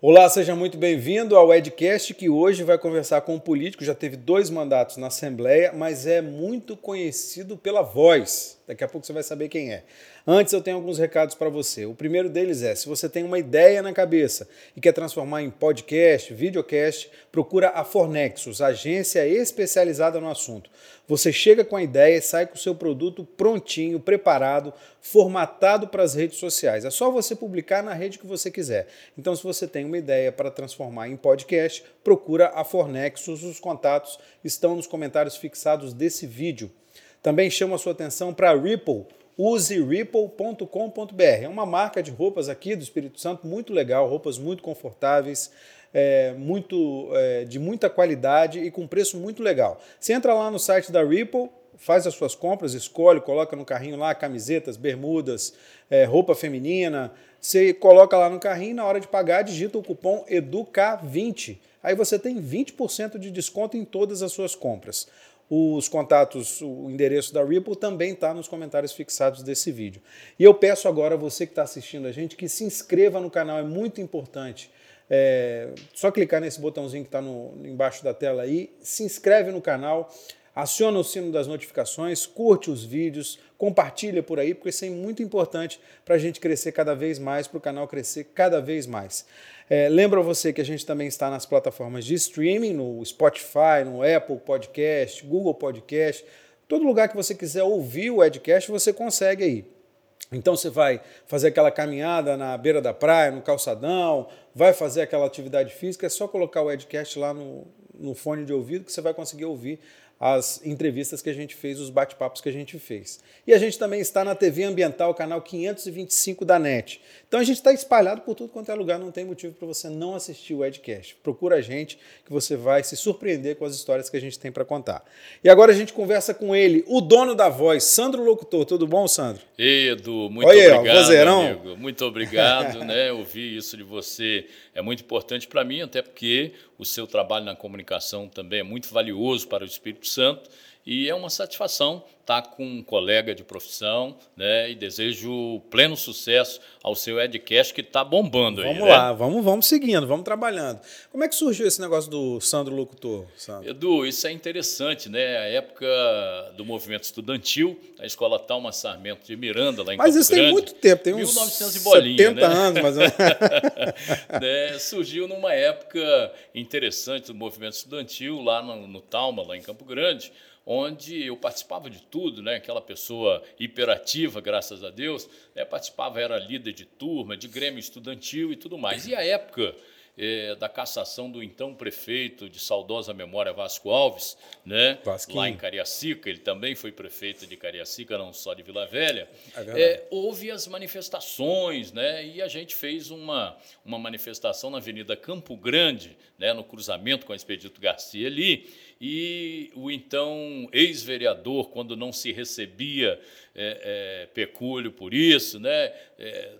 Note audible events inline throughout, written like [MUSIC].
Olá, seja muito bem-vindo ao Edcast, que hoje vai conversar com um político, já teve dois mandatos na Assembleia, mas é muito conhecido pela voz. Daqui a pouco você vai saber quem é. Antes eu tenho alguns recados para você. O primeiro deles é: se você tem uma ideia na cabeça e quer transformar em podcast, videocast, procura a Fornexus, agência especializada no assunto. Você chega com a ideia e sai com o seu produto prontinho, preparado, formatado para as redes sociais. É só você publicar na rede que você quiser. Então, se você tem uma ideia para transformar em podcast, procura a Fornexus. Os contatos estão nos comentários fixados desse vídeo. Também chamo a sua atenção para a Ripple use ripple.com.br. É uma marca de roupas aqui do Espírito Santo muito legal, roupas muito confortáveis, é, muito, é, de muita qualidade e com preço muito legal. Você entra lá no site da Ripple, faz as suas compras, escolhe, coloca no carrinho lá camisetas, bermudas, é, roupa feminina. Você coloca lá no carrinho na hora de pagar, digita o cupom EDUCA20. Aí você tem 20% de desconto em todas as suas compras. Os contatos, o endereço da Ripple também está nos comentários fixados desse vídeo. E eu peço agora a você que está assistindo a gente que se inscreva no canal, é muito importante. É, só clicar nesse botãozinho que está embaixo da tela aí, se inscreve no canal, aciona o sino das notificações, curte os vídeos, compartilha por aí, porque isso é muito importante para a gente crescer cada vez mais, para o canal crescer cada vez mais. É, lembra você que a gente também está nas plataformas de streaming, no Spotify, no Apple Podcast, Google Podcast, todo lugar que você quiser ouvir o Edcast, você consegue aí. Então você vai fazer aquela caminhada na beira da praia, no calçadão, vai fazer aquela atividade física, é só colocar o Edcast lá no, no fone de ouvido que você vai conseguir ouvir as entrevistas que a gente fez, os bate-papos que a gente fez. E a gente também está na TV Ambiental, canal 525 da NET. Então a gente está espalhado por tudo quanto é lugar, não tem motivo para você não assistir o Edcast. Procura a gente que você vai se surpreender com as histórias que a gente tem para contar. E agora a gente conversa com ele, o dono da voz, Sandro Locutor. Tudo bom, Sandro? Edu, muito Oi, obrigado, amigo. Muito obrigado, né? Ouvir isso de você é muito importante para mim, até porque o seu trabalho na comunicação também é muito valioso para o Espírito Santo e é uma satisfação estar com um colega de profissão, né? E desejo pleno sucesso ao seu Edcast que está bombando vamos aí. Vamos lá, né? vamos, vamos seguindo, vamos trabalhando. Como é que surgiu esse negócio do Sandro Locutor, Sandro? Edu, isso é interessante, né? A época do movimento estudantil, a escola Talma Sarmento de Miranda, lá em Mas Campo isso Grande, tem muito tempo, tem 1900 uns e bolinha, 70 né? anos, menos. [LAUGHS] né? Surgiu numa época interessante do movimento estudantil lá no, no Talma, lá em Campo Grande, onde eu participava de tudo, né? aquela pessoa hiperativa, graças a Deus, né? participava, era líder de turma, de grêmio estudantil e tudo mais. E a época é, da cassação do então prefeito de saudosa memória Vasco Alves, né? lá em Cariacica, ele também foi prefeito de Cariacica, não só de Vila Velha, é é, houve as manifestações, né? e a gente fez uma, uma manifestação na Avenida Campo Grande, né? no cruzamento com a Expedito Garcia ali, e o então ex-vereador, quando não se recebia é, é, pecúlio por isso, né,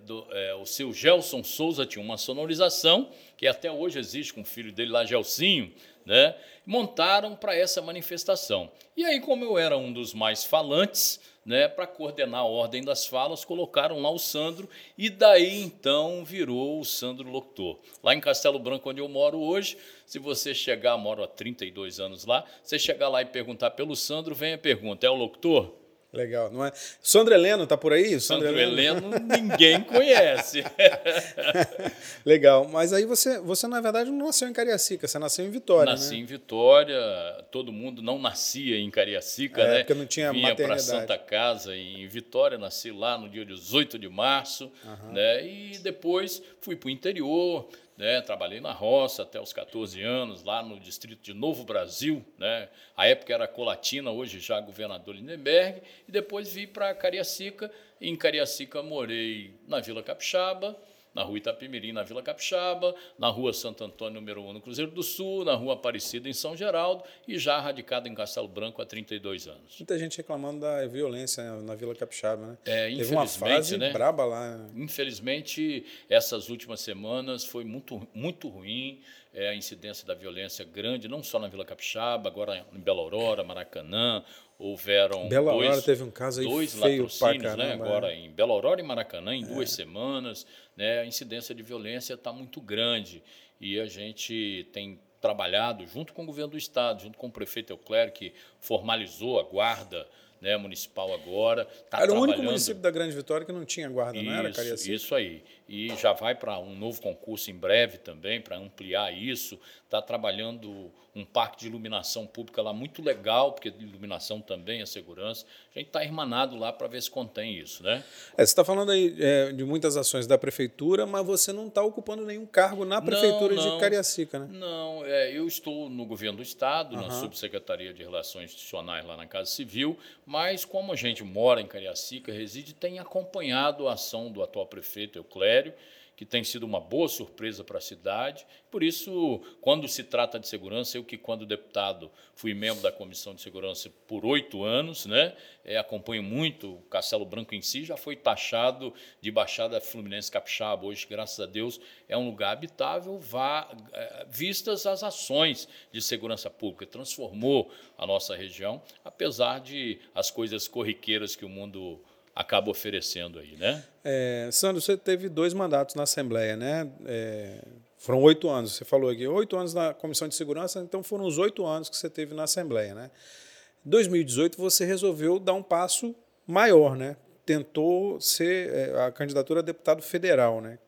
do, o seu Gelson Souza tinha uma sonorização, que até hoje existe com o filho dele lá, Gelsinho, né, montaram para essa manifestação. E aí, como eu era um dos mais falantes, né, para coordenar a ordem das falas, colocaram lá o Sandro e daí então virou o Sandro Locutor. Lá em Castelo Branco, onde eu moro hoje, se você chegar, moro há 32 anos lá, você chegar lá e perguntar pelo Sandro, vem a pergunta: é o locutor? Legal, não é? Sandro Heleno tá por aí? Sandro, Sandro Heleno ninguém conhece. [LAUGHS] Legal, mas aí você, você na verdade não nasceu em Cariacica, você nasceu em Vitória, Nasci né? em Vitória, todo mundo não nascia em Cariacica, é, né? Porque não tinha Vinha para Santa Casa em Vitória, nasci lá no dia 18 de março, uhum. né? E depois fui para o interior, né? Trabalhei na roça até os 14 anos, lá no distrito de Novo Brasil. Né? A época era Colatina, hoje já governador Lindenberg. E depois vim para Cariacica. Em Cariacica morei na Vila Capixaba, na rua Itapemirim, na Vila Capixaba, na rua Santo Antônio, número 1, no Cruzeiro do Sul, na rua Aparecida, em São Geraldo, e já radicado em Castelo Branco há 32 anos. Muita gente reclamando da violência na Vila Capixaba, né? É, Teve uma fase né? braba lá. Infelizmente, essas últimas semanas foi muito, muito ruim, é, a incidência da violência grande, não só na Vila Capixaba, agora em Bela Aurora, Maracanã, houveram Bela dois, Aurora teve um caso aí dois feio latrocínios, né? Agora é. em Bela Aurora e Maracanã, em duas semanas, né? A incidência de violência está muito grande e a gente tem trabalhado junto com o governo do estado, junto com o prefeito Euclério, que formalizou a guarda né, municipal agora. Tá Era o único município da Grande Vitória que não tinha guarda, não era, isso, Cariacica? isso aí. E já vai para um novo concurso em breve também, para ampliar isso. Está trabalhando um parque de iluminação pública lá muito legal, porque iluminação também é segurança. A gente está irmanado lá para ver se contém isso, né? É, você está falando aí é, de muitas ações da prefeitura, mas você não está ocupando nenhum cargo na prefeitura não. de Cariacica, né? Não, é, eu estou no governo do Estado, na Aham. Subsecretaria de Relações Institucionais lá na Casa Civil, mas como a gente mora em Cariacica, reside, tem acompanhado a ação do atual prefeito Que tem sido uma boa surpresa para a cidade. Por isso, quando se trata de segurança, eu que, quando deputado, fui membro da Comissão de Segurança por oito anos, né? É, acompanho muito o Castelo Branco em si, já foi taxado de Baixada Fluminense Capixaba. Hoje, graças a Deus, é um lugar habitável, vá, eh, vistas as ações de segurança pública. Transformou a nossa região, apesar de as coisas corriqueiras que o mundo acaba oferecendo aí, né? É, Sandro, você teve dois mandatos na Assembleia, né? É, foram oito anos, você falou aqui, oito anos na Comissão de Segurança, então foram os oito anos que você teve na Assembleia, né? Em 2018 você resolveu dar um passo maior, né? Tentou ser é, a candidatura a deputado federal, né?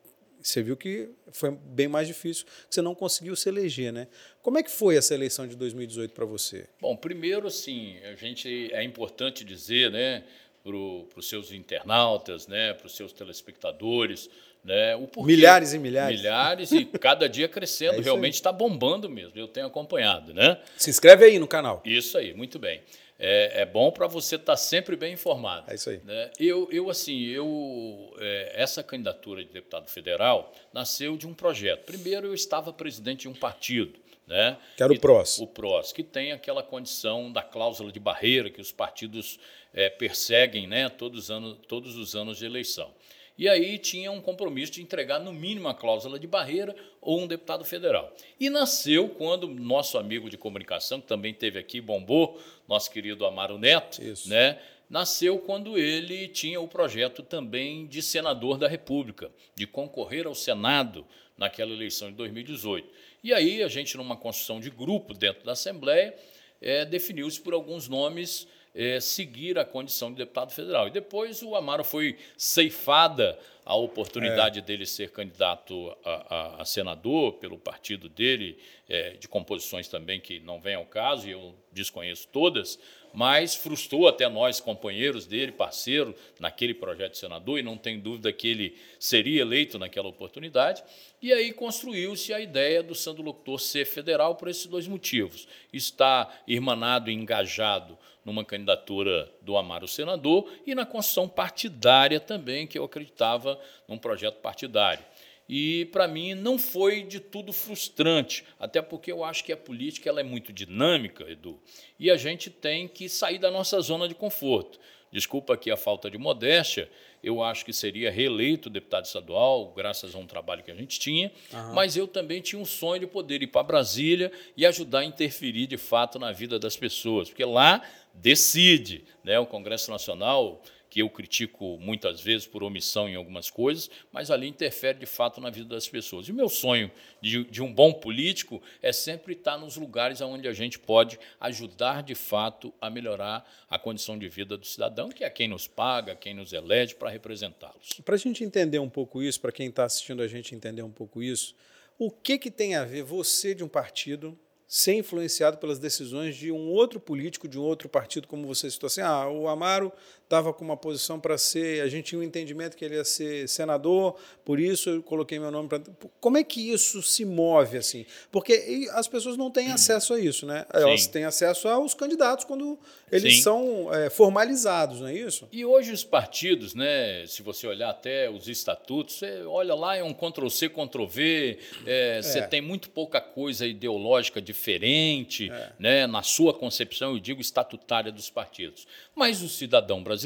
Você viu que foi bem mais difícil, você não conseguiu se eleger, né? Como é que foi essa eleição de 2018 para você? Bom, primeiro, assim, a gente é importante dizer, né, para os seus internautas, né, para os seus telespectadores, né, o porquê. Milhares e milhares. Milhares e [LAUGHS] cada dia crescendo. É Realmente está bombando mesmo. Eu tenho acompanhado, né? Se inscreve aí no canal. Isso aí, muito bem. É, é bom para você estar sempre bem informado. É isso aí. né? Eu, eu assim, eu é, essa candidatura de deputado federal nasceu de um projeto. Primeiro, eu estava presidente de um partido, né? Que era o PROS. O PROS, que tem aquela condição da cláusula de barreira que os partidos é, perseguem, né? Todos os anos, todos os anos de eleição. E aí tinha um compromisso de entregar no mínimo a cláusula de barreira ou um deputado federal. E nasceu quando nosso amigo de comunicação, que também teve aqui, bombou, nosso querido Amaro Neto, Isso. né? Nasceu quando ele tinha o projeto também de senador da República, de concorrer ao Senado naquela eleição de 2018. E aí a gente, numa construção de grupo dentro da Assembleia, eh, definiu-se por alguns nomes eh, seguir a condição de deputado federal. E depois o Amaro foi ceifada a oportunidade dele ser candidato a, a- a senador pelo partido dele, eh, de composições também que não vem ao caso, e eu desconheço todas, mas frustrou até nós, companheiros dele, parceiro naquele projeto de senador, e não tem dúvida que ele seria eleito naquela oportunidade. E aí construiu-se a ideia do Sandro Locutor ser federal por esses dois motivos. Está irmanado e engajado numa candidatura do Amaro senador e na construção partidária também, que eu acreditava num projeto partidário. E para mim não foi de tudo frustrante, até porque eu acho que a política ela é muito dinâmica, Edu, e a gente tem que sair da nossa zona de conforto. Desculpa aqui a falta de modéstia, eu acho que seria reeleito deputado estadual, graças a um trabalho que a gente tinha, mas eu também tinha um sonho de poder ir para Brasília e ajudar a interferir de fato na vida das pessoas, porque lá decide, né? O Congresso Nacional que eu critico muitas vezes por omissão em algumas coisas, mas ali interfere de fato na vida das pessoas. E o meu sonho de, de um bom político é sempre estar nos lugares onde a gente pode ajudar de fato a melhorar a condição de vida do cidadão, que é quem nos paga, quem nos elege para representá-los. Para a gente entender um pouco isso, para quem está assistindo a gente entender um pouco isso, o que, que tem a ver você de um partido ser influenciado pelas decisões de um outro político, de um outro partido, como você citou assim, ah, o Amaro estava com uma posição para ser, a gente tinha um entendimento que ele ia ser senador, por isso eu coloquei meu nome para... Como é que isso se move assim? Porque as pessoas não têm acesso a isso, né? Elas Sim. têm acesso aos candidatos quando eles Sim. são é, formalizados, não é isso? E hoje os partidos, né, se você olhar até os estatutos, você olha lá, é um Ctrl-C, Ctrl-V, é, você tem muito pouca coisa ideológica diferente né, na sua concepção, eu digo, estatutária dos partidos. Mas o cidadão brasileiro,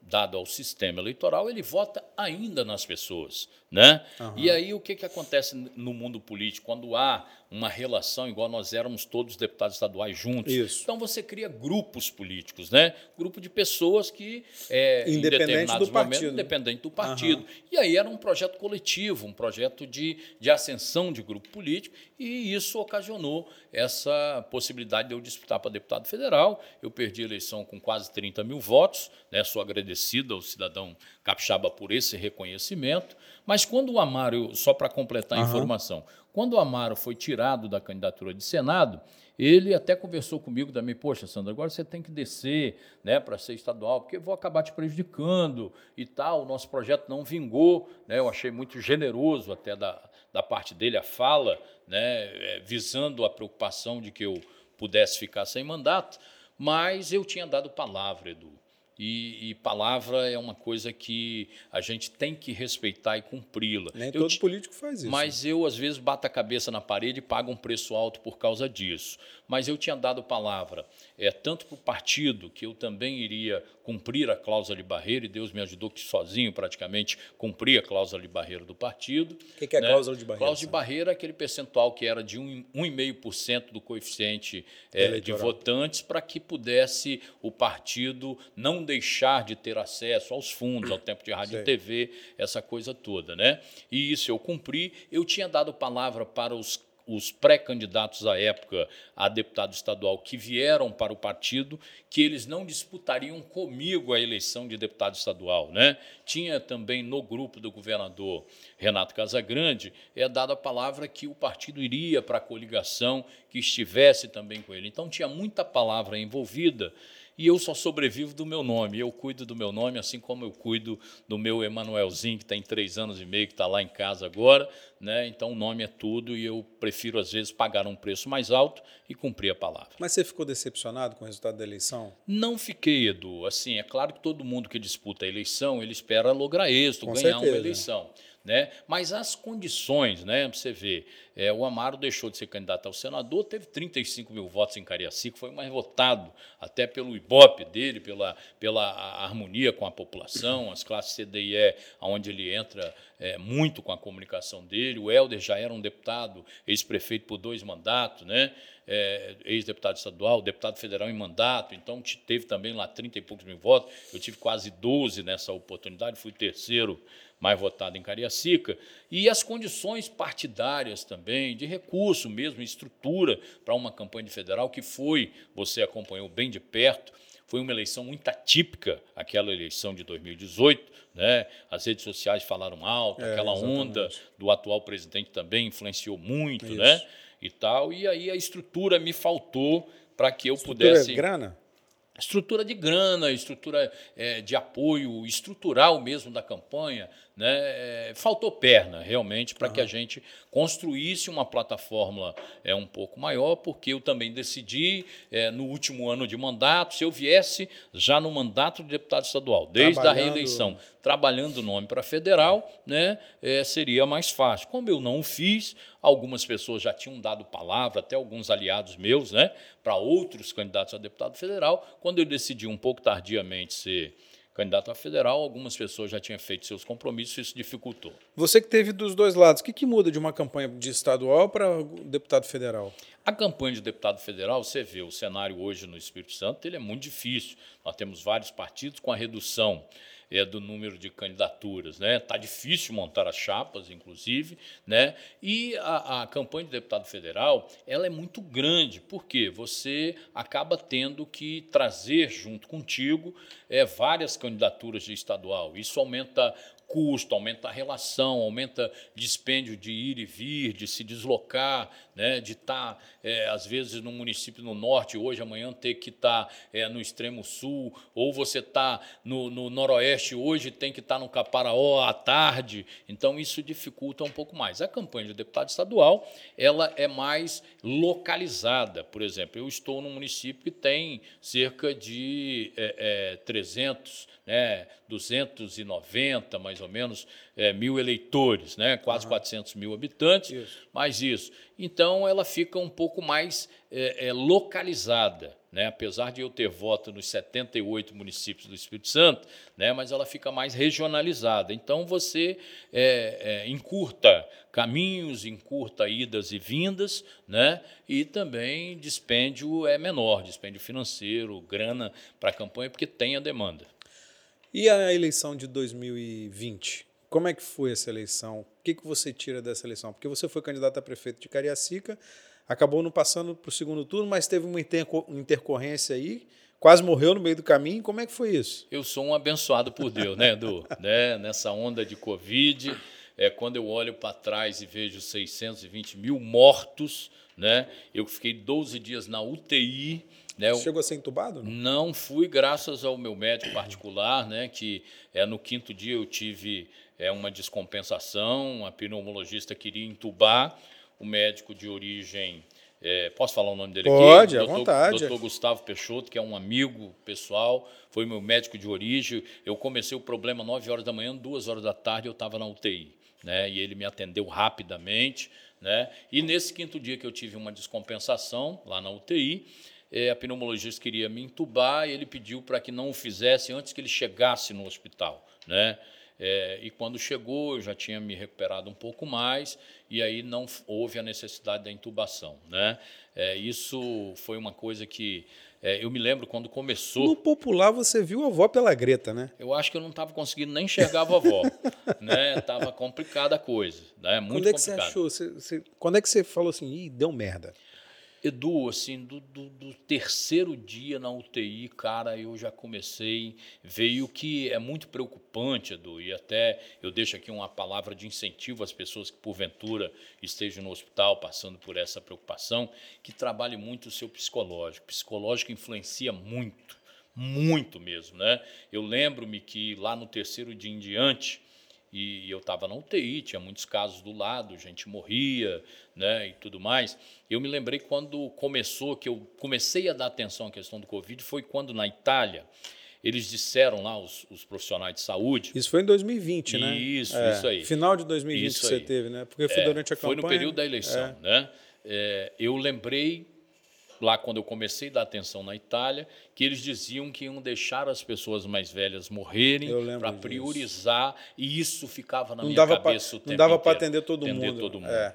dado ao sistema eleitoral, ele vota ainda nas pessoas. Né? Uhum. E aí o que, que acontece no mundo político? Quando há uma relação, igual nós éramos todos deputados estaduais juntos. Isso. Então você cria grupos políticos, né? Grupo de pessoas que, é, independente do partido. independente do partido. Uhum. E aí era um projeto coletivo, um projeto de, de ascensão de grupo político, e isso ocasionou essa possibilidade de eu disputar para deputado federal. Eu perdi a eleição com quase 30 mil votos, né? sou agradecido ao cidadão capixaba por esse reconhecimento. Mas quando o Amaro, só para completar a uhum. informação, quando o Amaro foi tirado da candidatura de Senado, ele até conversou comigo também, poxa, Sandra, agora você tem que descer né, para ser estadual, porque eu vou acabar te prejudicando e tal, o nosso projeto não vingou, né, eu achei muito generoso até da, da parte dele a fala, né, é, visando a preocupação de que eu pudesse ficar sem mandato, mas eu tinha dado palavra, Edu. E, e, palavra é uma coisa que a gente tem que respeitar e cumpri-la. Nem eu, todo político faz isso. Mas eu, às vezes, bato a cabeça na parede e pago um preço alto por causa disso. Mas eu tinha dado palavra, é, tanto para o partido, que eu também iria cumprir a cláusula de barreira, e Deus me ajudou que sozinho, praticamente, cumpri a cláusula de barreira do partido. O que, que, é né? cláusula de barreira? Cláusula de barreira é aquele percentual que era de 1,5% do coeficiente é, de votantes para que pudesse o partido não deixar de ter acesso aos fundos, ao tempo de rádio e TV, essa coisa toda, né? E isso eu cumpri. Eu tinha dado palavra para os os pré-candidatos à época a deputado estadual que vieram para o partido, que eles não disputariam comigo a eleição de deputado estadual. Né? Tinha também no grupo do governador Renato Casagrande é dada a palavra que o partido iria para a coligação que estivesse também com ele. Então tinha muita palavra envolvida e eu só sobrevivo do meu nome. Eu cuido do meu nome, assim como eu cuido do meu Emanuelzinho, que tem três anos e meio, que está lá em casa agora. Né? Então, o nome é tudo e eu prefiro, às vezes, pagar um preço mais alto e cumprir a palavra. Mas você ficou decepcionado com o resultado da eleição? Não fiquei, Edu. Assim, é claro que todo mundo que disputa a eleição, ele espera lograr êxito, com ganhar certeza. uma eleição. Né? Mas as condições, né? Você vê, é, o Amaro deixou de ser candidato ao senador, teve 35 mil votos em Cariacica, foi mais votado até pelo Ibope dele, pela, pela harmonia com a população, as classes C, D e E, onde ele entra é, muito com a comunicação dele. O Helder já era um deputado, ex-prefeito por dois mandatos, né? É, ex-deputado estadual, deputado federal em mandato, então teve também lá 30 e poucos mil votos. Eu tive quase 12 nessa oportunidade, fui terceiro mais votado em Cariacica, e as condições partidárias também, de recurso mesmo, estrutura para uma campanha federal, que foi, você acompanhou bem de perto, foi uma eleição muito atípica, aquela eleição de 2018. Né? As redes sociais falaram alto, é, aquela exatamente. onda do atual presidente também influenciou muito, né? E tal. E aí a estrutura me faltou para que eu estrutura pudesse. grana? Estrutura de grana, estrutura é, de apoio estrutural mesmo da campanha, né? É, faltou perna, realmente, para uhum. que a gente construísse uma plataforma é, um pouco maior, porque eu também decidi, é, no último ano de mandato, se eu viesse já no mandato de deputado estadual, desde a reeleição, trabalhando o nome para federal, né, é, seria mais fácil. Como eu não o fiz, algumas pessoas já tinham dado palavra, até alguns aliados meus, né, para outros candidatos a deputado federal. Quando eu decidi um pouco tardiamente ser candidato a federal, algumas pessoas já tinham feito seus compromissos, isso dificultou. Você que teve dos dois lados, o que, que muda de uma campanha de estadual para deputado federal? A campanha de deputado federal, você vê, o cenário hoje no Espírito Santo ele é muito difícil. Nós temos vários partidos com a redução é, do número de candidaturas. Né? Está difícil montar as chapas, inclusive, né? e a, a, campanha de deputado federal ela é muito grande, porque você acaba tendo que trazer junto contigo é, várias candidaturas de estadual. Isso aumenta custo, aumenta a relação, aumenta dispêndio de ir e vir, de se deslocar, né, de estar, tá, é, às vezes, no município no norte, hoje, amanhã, ter que estar tá, é, no extremo sul, ou você está no, no, noroeste hoje, tem que estar tá no Caparaó à tarde. Então, isso dificulta um pouco mais. A campanha de deputado estadual ela é mais localizada. Por exemplo, eu estou num município que tem cerca de é, é, 300, né, 290, mais ou menos, é, mil eleitores, né? quase uhum. 400 mil habitantes, isso. mais isso. Então, ela fica um pouco mais é, é, localizada. né? apesar de eu ter voto nos 78 municípios do Espírito Santo, né? mas ela fica mais regionalizada. Então você é, é, encurta caminhos, encurta idas e vindas, né? e também dispêndio é menor, dispêndio financeiro, grana para a campanha, porque tem a demanda. E a eleição de 2020? Como é que foi essa eleição? O que, que você tira dessa eleição? Porque você foi candidato a prefeito de Cariacica, acabou não passando para o segundo turno, mas teve uma intercorrência aí, quase morreu no meio do caminho. Como é que foi isso? Eu sou um abençoado por Deus, né, Edu? [LAUGHS] né? Nessa onda de Covid, é, quando eu olho para trás e vejo 620 mil mortos, né? Eu fiquei 12 dias na UTI. Né? Chegou a ser entubado? Não? fui, graças ao meu médico particular, né? Que é, no quinto dia eu tive é, uma descompensação, a pneumologista queria entubar, o médico de origem. É, posso falar o nome dele Pode, aqui? Pode, à vontade. Doutor Gustavo Peixoto, que é um amigo pessoal, foi meu médico de origem. Eu comecei o problema 9 horas da manhã, 2 horas da tarde eu estava na UTI. Né? E ele me atendeu rapidamente. Né? E nesse quinto dia que eu tive uma descompensação lá na UTI, é, a pneumologista queria me entubar e ele pediu para que não o fizesse antes que ele chegasse no hospital. Né? É, e quando chegou, eu já tinha me recuperado um pouco mais, e aí não houve a necessidade da intubação. Né? É, isso foi uma coisa que é, eu me lembro quando começou. No popular você viu a avó pela greta, né? Eu acho que eu não estava conseguindo nem enxergar a vovó. [LAUGHS] né? Tava complicada a coisa. Né? Muito quando é que complicado. você achou? Você, você, quando é que você falou assim, Ih, deu merda? Edu, assim, do, do, do, terceiro dia na UTI, cara, eu já comecei, veio que é muito preocupante, Edu, e até eu deixo aqui uma palavra de incentivo às pessoas que, porventura, estejam no hospital passando por essa preocupação, que trabalhe muito o seu psicológico. O psicológico influencia muito, muito mesmo, né? Eu lembro-me que lá no terceiro dia em diante, e eu estava na UTI, tinha muitos casos do lado, gente morria, né, e tudo mais. Eu me lembrei quando começou, que eu comecei a dar atenção à questão do Covid, foi quando na Itália eles disseram lá, os, os profissionais de saúde. Isso foi em 2020, né? Isso, é, isso aí. Final de 2020 isso que você aí. teve, né? Porque foi é, durante a campanha. Foi no período da eleição, é. né? É, eu lembrei lá quando eu comecei a dar atenção na Itália, que eles diziam que iam deixar as pessoas mais velhas morrerem para priorizar, e isso ficava na não minha cabeça pra, o tempo Não dava para atender todo atender mundo. Todo mundo. É.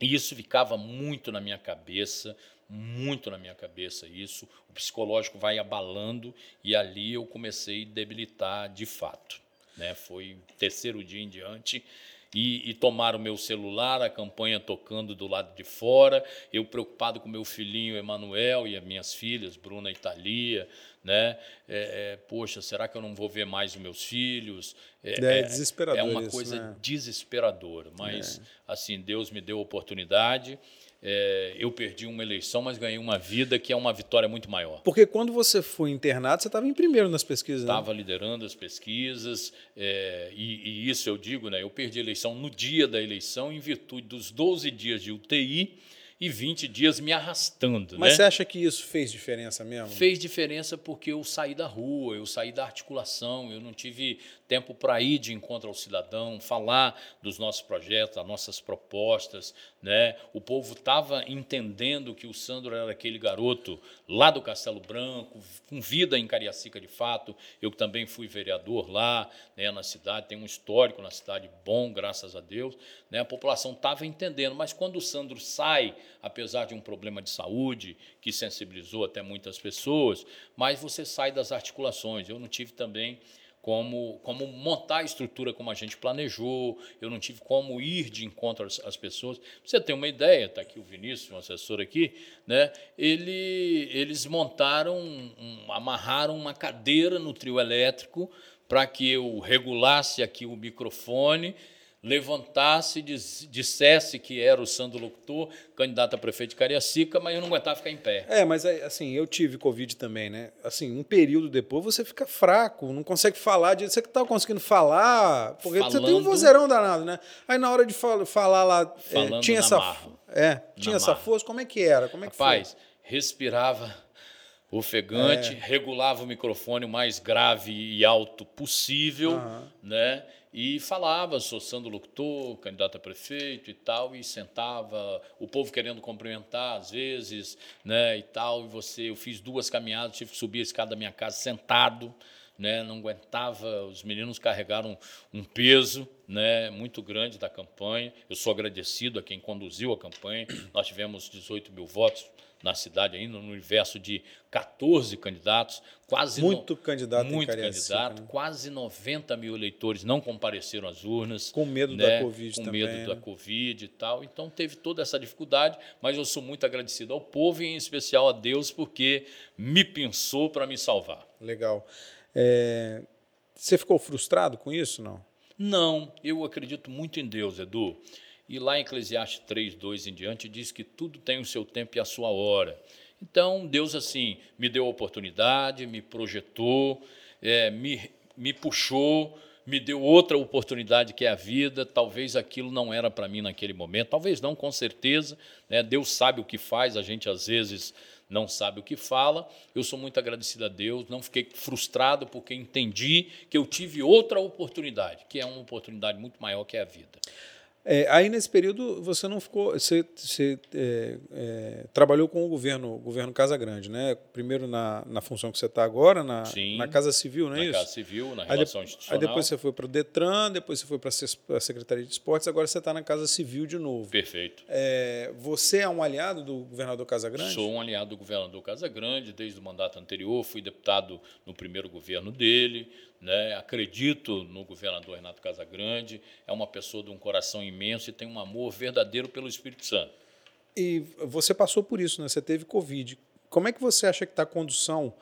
E isso ficava muito na minha cabeça, muito na minha cabeça isso. O psicológico vai abalando e ali eu comecei a debilitar de fato. Né? Foi terceiro dia em diante e, e tomar o meu celular, a campanha tocando do lado de fora, eu preocupado com meu filhinho Emanuel e as minhas filhas, Bruna e Thalia, né? É, é, poxa, será que eu não vou ver mais os meus filhos? É, é, é desesperador. É uma coisa né? desesperadora, mas é. assim Deus me deu a oportunidade é, eu perdi uma eleição, mas ganhei uma vida que é uma vitória muito maior. Porque quando você foi internado, você estava em primeiro nas pesquisas. Estava né? liderando as pesquisas, é, e, e, isso eu digo, né? Eu perdi a eleição no dia da eleição, em virtude dos 12 dias de UTI e 20 dias me arrastando. Mas né? você acha que isso fez diferença mesmo? Fez diferença porque eu saí da rua, eu saí da articulação, eu não tive tempo para ir de encontro ao cidadão, falar dos nossos projetos, das nossas propostas. Né? O povo estava entendendo que o Sandro era aquele garoto lá do Castelo Branco, com vida em Cariacica de fato. Eu também fui vereador lá né, na cidade, tem um histórico na cidade bom, graças a Deus. Né? A população estava entendendo, mas quando o Sandro sai, apesar de um problema de saúde que sensibilizou até muitas pessoas, mas você sai das articulações. Eu não tive também como, como montar a estrutura como a gente planejou, eu não tive como ir de encontro às, às pessoas. Você ter uma ideia, está aqui o Vinícius, um assessor aqui, né? Ele, eles montaram, um, amarraram uma cadeira no trio elétrico para que eu regulasse aqui o microfone levantasse, dissesse que era o Sandro Locutor, candidato a prefeito de Cariacica, mas eu não aguentava ficar em pé. É, mas assim, eu tive Covid também, né? Assim, um período depois você fica fraco, não consegue falar, você que estava conseguindo falar, porque Falando, você tem um vozeirão danado, né? Aí na hora de fal falar lá, é, tinha essa, é, tinha essa força, como é que era? Como é que Rapaz, foi? respirava Ofegante, é. regulava o microfone o mais grave e alto possível, uhum. né? E falava, sou Sandro Locutor, candidato a prefeito e tal, e sentava, o povo querendo cumprimentar às vezes, né, e tal, e você, eu fiz duas caminhadas, tive que subir a escada da minha casa sentado, né, não aguentava, os meninos carregaram um peso né, muito grande da campanha. Eu sou agradecido a quem conduziu a campanha. Nós tivemos 18 mil votos na cidade ainda, no universo de 14 candidatos, quase muito no, candidato, muito candidato, né? quase 90 mil eleitores não compareceram às urnas, com medo né? da Covid com também, medo né? da Covid e tal. Então teve toda essa dificuldade, mas eu sou muito agradecido ao povo e em especial a Deus porque me pensou para me salvar. Legal. É, você ficou frustrado com isso, não? Não, eu acredito muito em Deus, Edu. E lá em Eclesiastes 3, 2 em diante, diz que tudo tem o seu tempo e a sua hora. Então, Deus, assim, me deu a oportunidade, me projetou, é, me, me puxou, me deu outra oportunidade que é a vida. Talvez aquilo não era para mim naquele momento, talvez não, com certeza. Né? Deus sabe o que faz, a gente às vezes não sabe o que fala. Eu sou muito agradecido a Deus, não fiquei frustrado porque entendi que eu tive outra oportunidade, que é uma oportunidade muito maior que a vida. É, aí nesse período você não ficou, você, você é, é, trabalhou com o governo, governo Casa Grande, né? Primeiro na, na função que você está agora, na, Sim, na Casa Civil, não é na isso? Na Casa Civil, na relação aí institucional. Aí depois você foi para o Detran, depois você foi para a Secretaria de Esportes, agora você está na Casa Civil de novo. Perfeito. É, você é um aliado do governador Casa Grande? Sou um aliado do governador Casa Grande desde o mandato anterior, fui deputado no primeiro governo dele né? Acredito no governador Renato Casagrande, é uma pessoa de um coração imenso e tem um amor verdadeiro pelo Espírito Santo. E você passou por isso, né? Você teve Covid. Como é que você acha que está a condução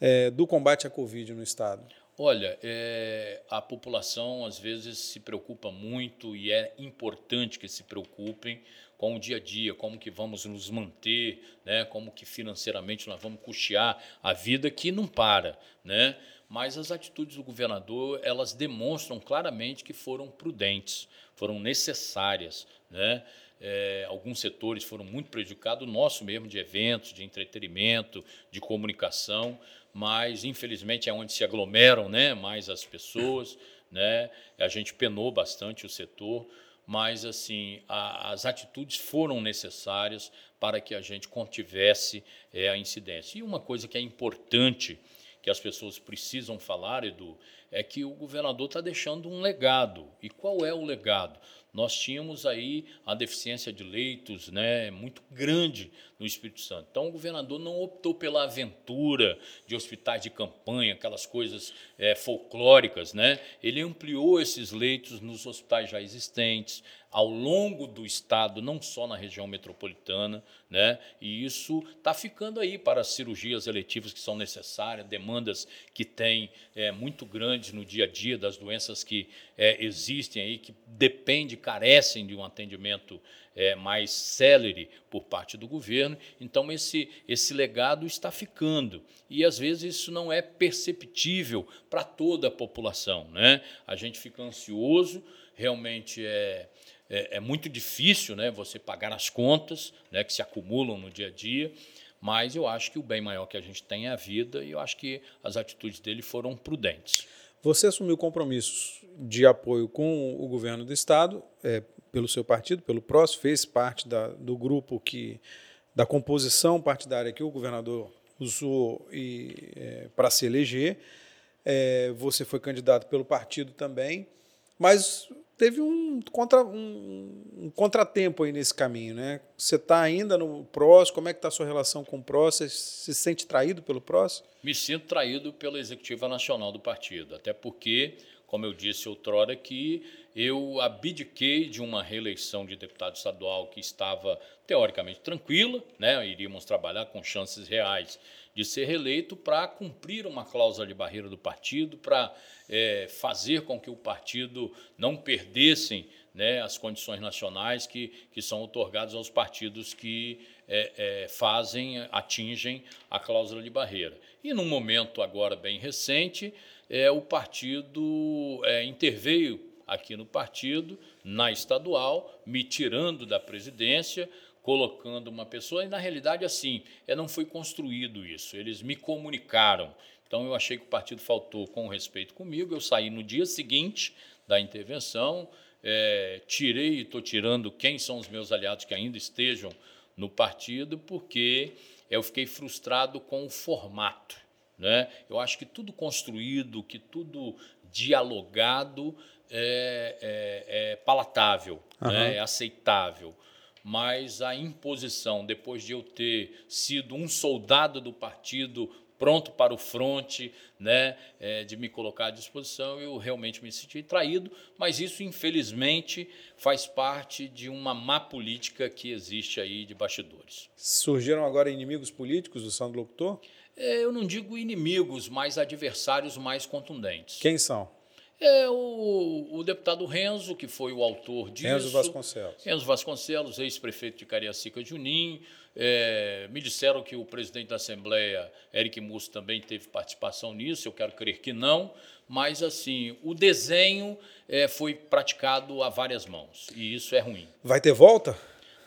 é, do combate à Covid no Estado? Olha, é, a população às vezes se preocupa muito e é importante que se preocupem com o dia a dia, como que vamos nos manter, né? como que financeiramente nós vamos custear a vida que não para. Né? mas as atitudes do governador elas demonstram claramente que foram prudentes, foram necessárias, né? É, alguns setores foram muito prejudicados, o nosso mesmo de eventos, de entretenimento, de comunicação, mas infelizmente é onde se aglomeram né, mais as pessoas. Né? A gente penou bastante o setor, mas assim a, as atitudes foram necessárias para que a gente contivesse é, a incidência. E uma coisa que é importante que as pessoas precisam falar, Edu, é que o governador está deixando um legado. E qual é o legado? Nós tínhamos aí a deficiência de leitos né, muito grande no Espírito Santo. Então, o governador não optou pela aventura de hospitais de campanha, aquelas coisas é, folclóricas. Né? Ele ampliou esses leitos nos hospitais já existentes, ao longo do estado, não só na região metropolitana, né? E isso está ficando aí para as cirurgias eletivas que são necessárias, demandas que tem é, muito grandes no dia a dia das doenças que é, existem aí, que dependem, carecem de um atendimento é, mais célere por parte do governo. Então, esse, esse legado está ficando. E, às vezes, isso não é perceptível para toda a população. Né? A gente fica ansioso, realmente é é, é muito difícil né, você pagar as contas né, que se acumulam no dia a dia, mas eu acho que o bem maior que a gente tem é a vida e eu acho que as atitudes dele foram prudentes. Você assumiu compromissos de apoio com o governo do Estado, é, pelo seu partido, pelo PROS, fez parte da, do grupo que da composição partidária que o governador usou é, para se eleger. É, você foi candidato pelo partido também, mas teve um, contra, um, um, contratempo aí nesse caminho, né? Você está ainda no PROS, como é que está a sua relação com o PROS? Você se sente traído pelo PROS? Me sinto traído pela executiva nacional do partido, até porque, como eu disse outrora, que eu abdiquei de uma reeleição de deputado estadual que estava teoricamente tranquila, né? iríamos trabalhar com chances reais de ser reeleito para cumprir uma cláusula de barreira do partido, para é, fazer com que o partido não perdessem né, as condições nacionais que, que são otorgadas aos partidos que é, é, fazem, atingem a cláusula de barreira. E num momento agora bem recente, é, o partido é, interveio aqui no partido, na estadual, me tirando da presidência, colocando uma pessoa, e na realidade, assim, é, não foi construído isso, eles me comunicaram. Então, eu achei que o partido faltou com respeito comigo, eu saí no dia seguinte da intervenção, é, tirei e estou tirando quem são os meus aliados que ainda estejam no partido, porque eu fiquei frustrado com o formato. Né? Eu acho que tudo construído, que tudo dialogado é, é, é palatável, uhum. né? é aceitável. Mas a imposição, depois de eu ter sido um soldado do partido pronto para o fronte, né, é, de me colocar à disposição, eu realmente me senti traído, mas isso, infelizmente, faz parte de uma má política que existe aí de bastidores. Surgiram agora inimigos políticos do Sandro Locutor? É, eu não digo inimigos, mas adversários mais contundentes. Quem são? É o, o, deputado Renzo, que foi o autor disso. Renzo Vasconcelos. Renzo Vasconcelos, ex-prefeito de Cariacica Junim. É, me disseram que o presidente da Assembleia, Eric Musso, também teve participação nisso. Eu quero crer que não. Mas, assim, o desenho é, foi praticado a várias mãos. E isso é ruim. Vai ter volta?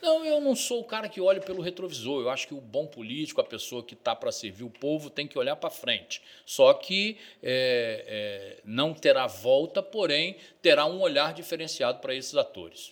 Não, eu não sou o cara que olha pelo retrovisor. Eu acho que o bom político, a pessoa que está para servir o povo, tem que olhar para frente. Só que é, é, não terá volta, porém terá um olhar diferenciado para esses atores.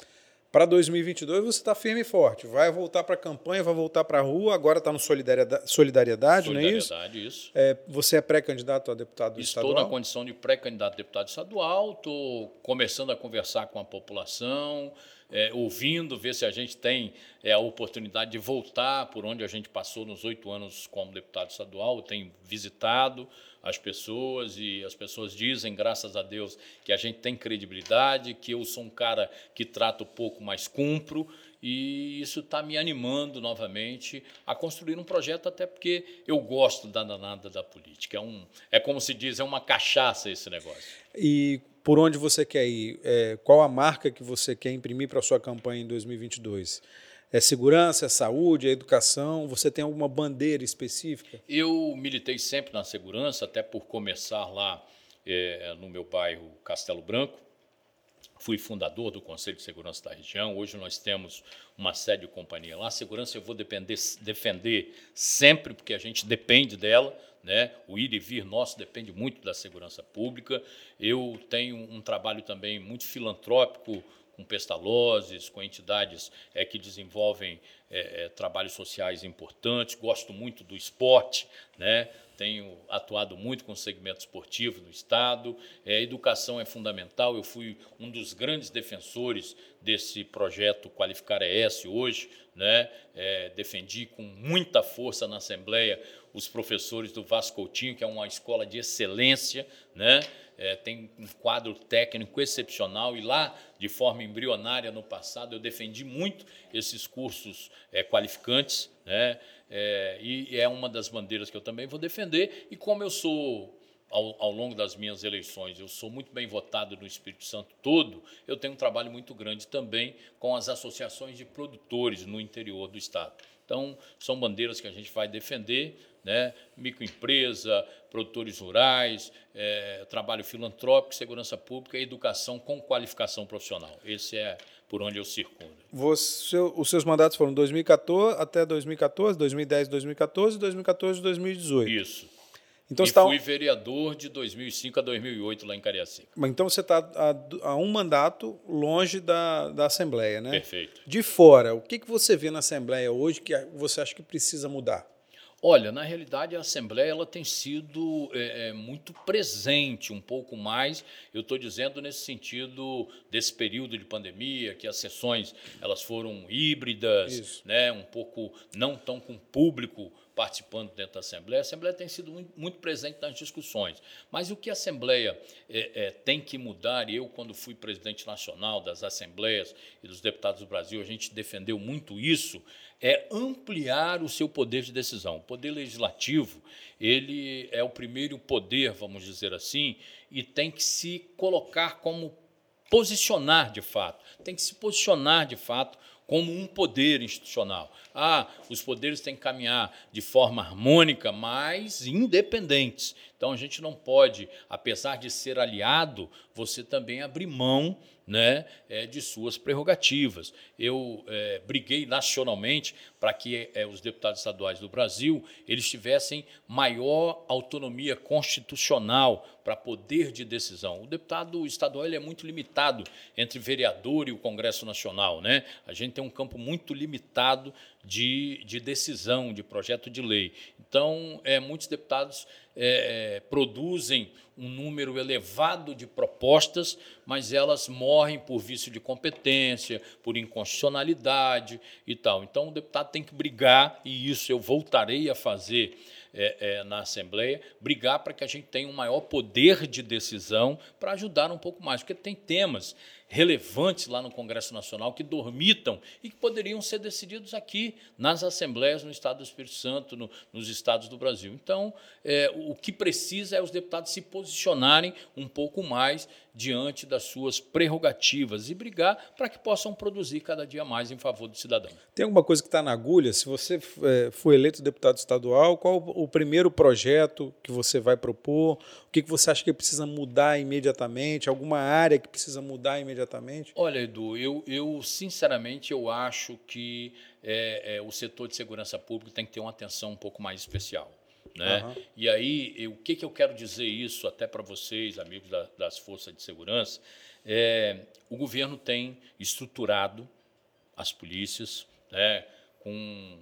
Para 2022 você está firme e forte. Vai voltar para a campanha, vai voltar para a rua, agora está no solidariedade, solidariedade, não é isso? Solidariedade, isso. É, você é pré-candidato a deputado Estou estadual? Estou na condição de pré-candidato a deputado estadual, estou começando a conversar com a população, é, ouvindo, ver se a gente tem é, a oportunidade de voltar por onde a gente passou nos oito anos como deputado estadual. Eu tenho visitado as pessoas e as pessoas dizem, graças a Deus, que a gente tem credibilidade, que eu sou um cara que trato pouco, mas cumpro. E isso está me animando novamente a construir um projeto, até porque eu gosto da danada da política. É, um, é como se diz, é uma cachaça esse negócio. E por onde você quer ir? É, qual a marca que você quer imprimir para a sua campanha em 2022? É segurança, é saúde, é educação? Você tem alguma bandeira específica? Eu militei sempre na segurança, até por começar lá é, no meu bairro Castelo Branco. Fui fundador do Conselho de Segurança da região. Hoje nós temos uma sede de companhia lá. A segurança eu vou depender, defender sempre, porque a gente depende dela. Né? O ir e vir nosso depende muito da segurança pública. Eu tenho um trabalho também muito filantrópico com pestalozes, com entidades é, que desenvolvem é, é, trabalhos sociais importantes. Gosto muito do esporte, né? tenho atuado muito com o segmento esportivo no Estado. É, educação é fundamental. Eu fui um dos grandes defensores desse projeto Qualificar ES hoje. Né? É, defendi com muita força na Assembleia os professores do Vasco Coutinho, que é uma escola de excelência, né? É, tem um quadro técnico excepcional e lá, de forma embrionária no passado, eu defendi muito esses cursos é, qualificantes, né? É, e é uma das bandeiras que eu também vou defender. E como eu sou ao, ao, longo das minhas eleições, eu sou muito bem votado no Espírito Santo todo, eu tenho um trabalho muito grande também com as associações de produtores no interior do Estado. Então, são bandeiras que a gente vai defender, né? microempresa, produtores rurais, é, trabalho filantrópico, segurança pública e educação com qualificação profissional. Esse é por onde eu circulo. Você, os seus mandatos foram 2014 até 2014, 2010, 2014 e 2014 2018. Isso. Então, e tá fui tá... vereador de 2005 a 2008 lá em Cariacica. Então você está a, a, um mandato longe da, da Assembleia, né? Perfeito. De fora, o que, que você vê na Assembleia hoje que você acha que precisa mudar? Olha, na realidade a Assembleia ela tem sido é, é muito presente, um pouco mais. Eu estou dizendo nesse sentido desse período de pandemia, que as sessões elas foram híbridas, Isso. né, um pouco não tão com público participando dentro da Assembleia. A Assembleia tem sido muito presente nas discussões. Mas o que a Assembleia é, é, tem que mudar, e eu, quando fui presidente nacional das Assembleias e dos Deputados do Brasil, a gente defendeu muito isso, é ampliar o seu poder de decisão. O poder legislativo ele é o primeiro poder, vamos dizer assim, e tem que se colocar como posicionar de fato, tem que se posicionar de fato como um poder institucional. Ah, os poderes têm que caminhar de forma harmônica, mas independentes. Então a gente não pode, apesar de ser aliado, você também abrir mão né, é, de suas prerrogativas. Eu é, briguei nacionalmente para que é, os deputados estaduais do Brasil eles tivessem maior autonomia constitucional para poder de decisão. O deputado estadual é muito limitado entre vereador e o Congresso Nacional. Né? A gente tem um campo muito limitado de, de decisão, de projeto de lei. Então, é, muitos deputados é, é, produzem um número elevado de propostas, mas elas morrem por vício de competência, por inconstitucionalidade e tal. Então, o deputado tem que brigar, e isso eu voltarei a fazer é, é, na Assembleia, brigar para que a gente tenha um maior poder de decisão para ajudar um pouco mais, porque tem temas relevantes lá no Congresso Nacional que dormitam e que poderiam ser decididos aqui nas assembleias no Estado do Espírito Santo, no, nos estados do Brasil. Então, é, o que precisa é os deputados se posicionarem um pouco mais diante das suas prerrogativas e brigar para que possam produzir cada dia mais em favor do cidadão. Tem alguma coisa que está na agulha? Se você é, for eleito deputado estadual, qual o primeiro projeto que você vai propor? O que você acha que precisa mudar imediatamente? Alguma área que precisa mudar imediatamente? Olha, Edu, eu, eu sinceramente eu acho que é, é, o setor de segurança pública tem que ter uma atenção um pouco mais especial. Né? Uhum. E aí, eu, o que, que eu quero dizer isso até para vocês, amigos da, das forças de segurança? É, o governo tem estruturado as polícias né, com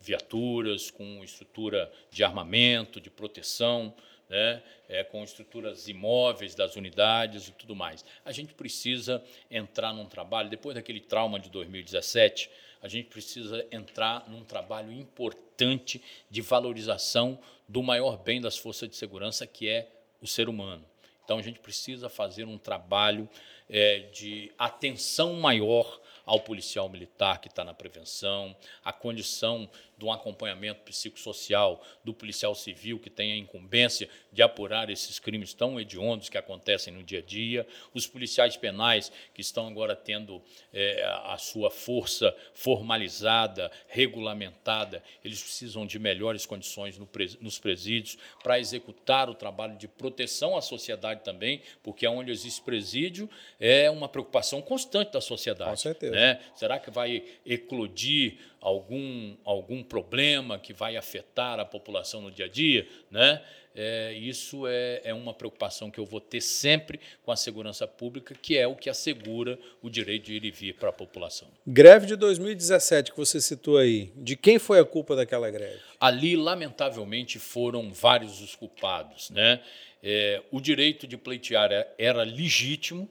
viaturas, com estrutura de armamento, de proteção, né, é, com estruturas imóveis das unidades e tudo mais. A gente precisa entrar num trabalho, depois daquele trauma de 2017, a gente precisa entrar num trabalho importante de valorização do maior bem das forças de segurança, que é o ser humano. Então, a gente precisa fazer um trabalho é, de atenção maior ao policial militar que está na prevenção, a condição de um acompanhamento psicossocial do policial civil que tem a incumbência de apurar esses crimes tão hediondos que acontecem no dia a dia, os policiais penais que estão agora tendo é, a sua força formalizada, regulamentada, eles precisam de melhores condições no, nos presídios para executar o trabalho de proteção à sociedade também, porque onde existe presídio é uma preocupação constante da sociedade. Com certeza. Né? Será que vai eclodir algum, algum problema que vai afetar a população no dia a dia, né? É, isso é, é uma preocupação que eu vou ter sempre com a segurança pública, que é o que assegura o direito de ir e vir para a população. Greve de 2017 que você citou aí, de quem foi a culpa daquela greve? Ali, lamentavelmente, foram vários os culpados. Né? É, o direito de pleitear era legítimo,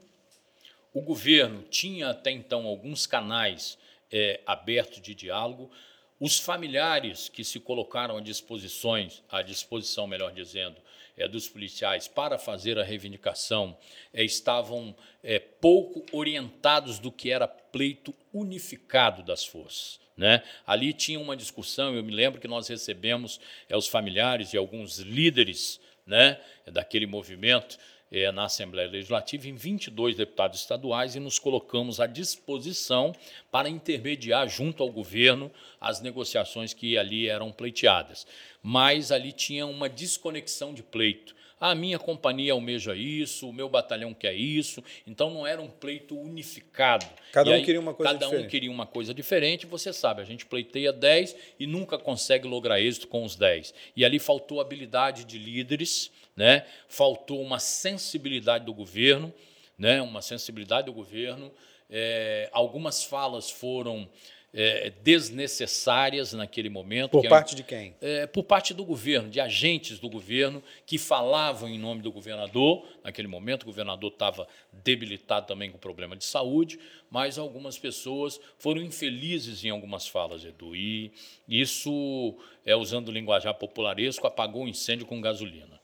o governo tinha até então alguns canais é, aberto de diálogo. Os familiares que se colocaram à disposição, à disposição, melhor dizendo, é, dos policiais para fazer a reivindicação é, estavam é, pouco orientados do que era pleito unificado das forças. Né? Ali tinha uma discussão, eu me lembro que nós recebemos é, os familiares e alguns líderes né, daquele movimento é, na Assembleia Legislativa em 22 deputados estaduais e nos colocamos à disposição para intermediar junto ao governo as negociações que ali eram pleiteadas. Mas ali tinha uma desconexão de pleito. A minha companhia almeja isso, o meu batalhão quer isso, então não era um pleito unificado. Cada um queria uma coisa cada diferente. Cada um queria uma coisa diferente, você sabe, a gente pleiteia 10 e nunca consegue lograr êxito com os 10. E ali faltou habilidade de líderes, né? faltou uma sensibilidade do governo, né? uma sensibilidade do governo. É, algumas falas foram é, desnecessárias naquele momento. Por parte é, de quem? É, por parte do governo, de agentes do governo que falavam em nome do governador. Naquele momento, o governador estava debilitado também com problema de saúde, mas algumas pessoas foram infelizes em algumas falas, Edu. E isso, é, usando o linguajar popularesco, apagou o incêndio com gasolina.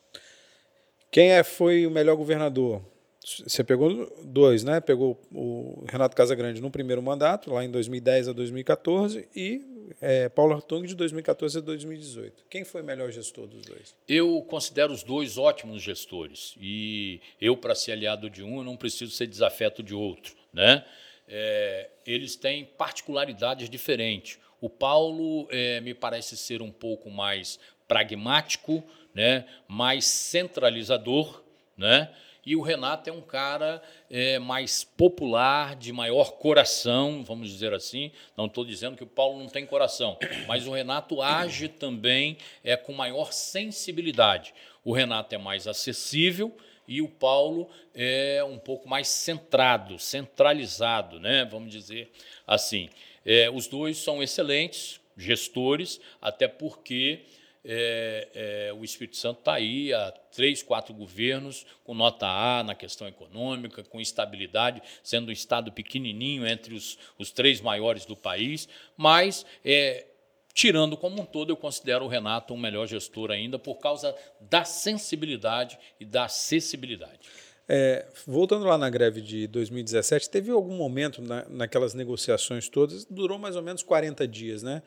Quem é, foi o melhor governador? Você pegou dois, né? Pegou o Renato Casagrande no primeiro mandato, lá em 2010 a 2014, e é, Paulo Hartung de 2014 a 2018. Quem foi o melhor gestor dos dois? Eu considero os dois ótimos gestores. E eu, para ser aliado de um, não preciso ser desafeto de outro. Né? é, eles têm particularidades diferentes. O Paulo é, me parece ser um pouco mais pragmático, né, mais centralizador, né? E o Renato é um cara é, mais popular, de maior coração, vamos dizer assim. Não estou dizendo que o Paulo não tem coração, mas o Renato age também é, com maior sensibilidade. O Renato é mais acessível e o Paulo é um pouco mais centrado, centralizado, né? vamos dizer assim. É, os dois são excelentes gestores, até porque é, é, o Espírito Santo está aí há três, quatro governos com nota A na questão econômica, com estabilidade, sendo um estado pequenininho entre os, os três maiores do país, mas é, tirando como um todo, eu considero o Renato um melhor gestor ainda por causa da sensibilidade e da acessibilidade. É, voltando lá na greve de 2017, teve algum momento na, naquelas negociações todas, durou mais ou menos 40 dias, né?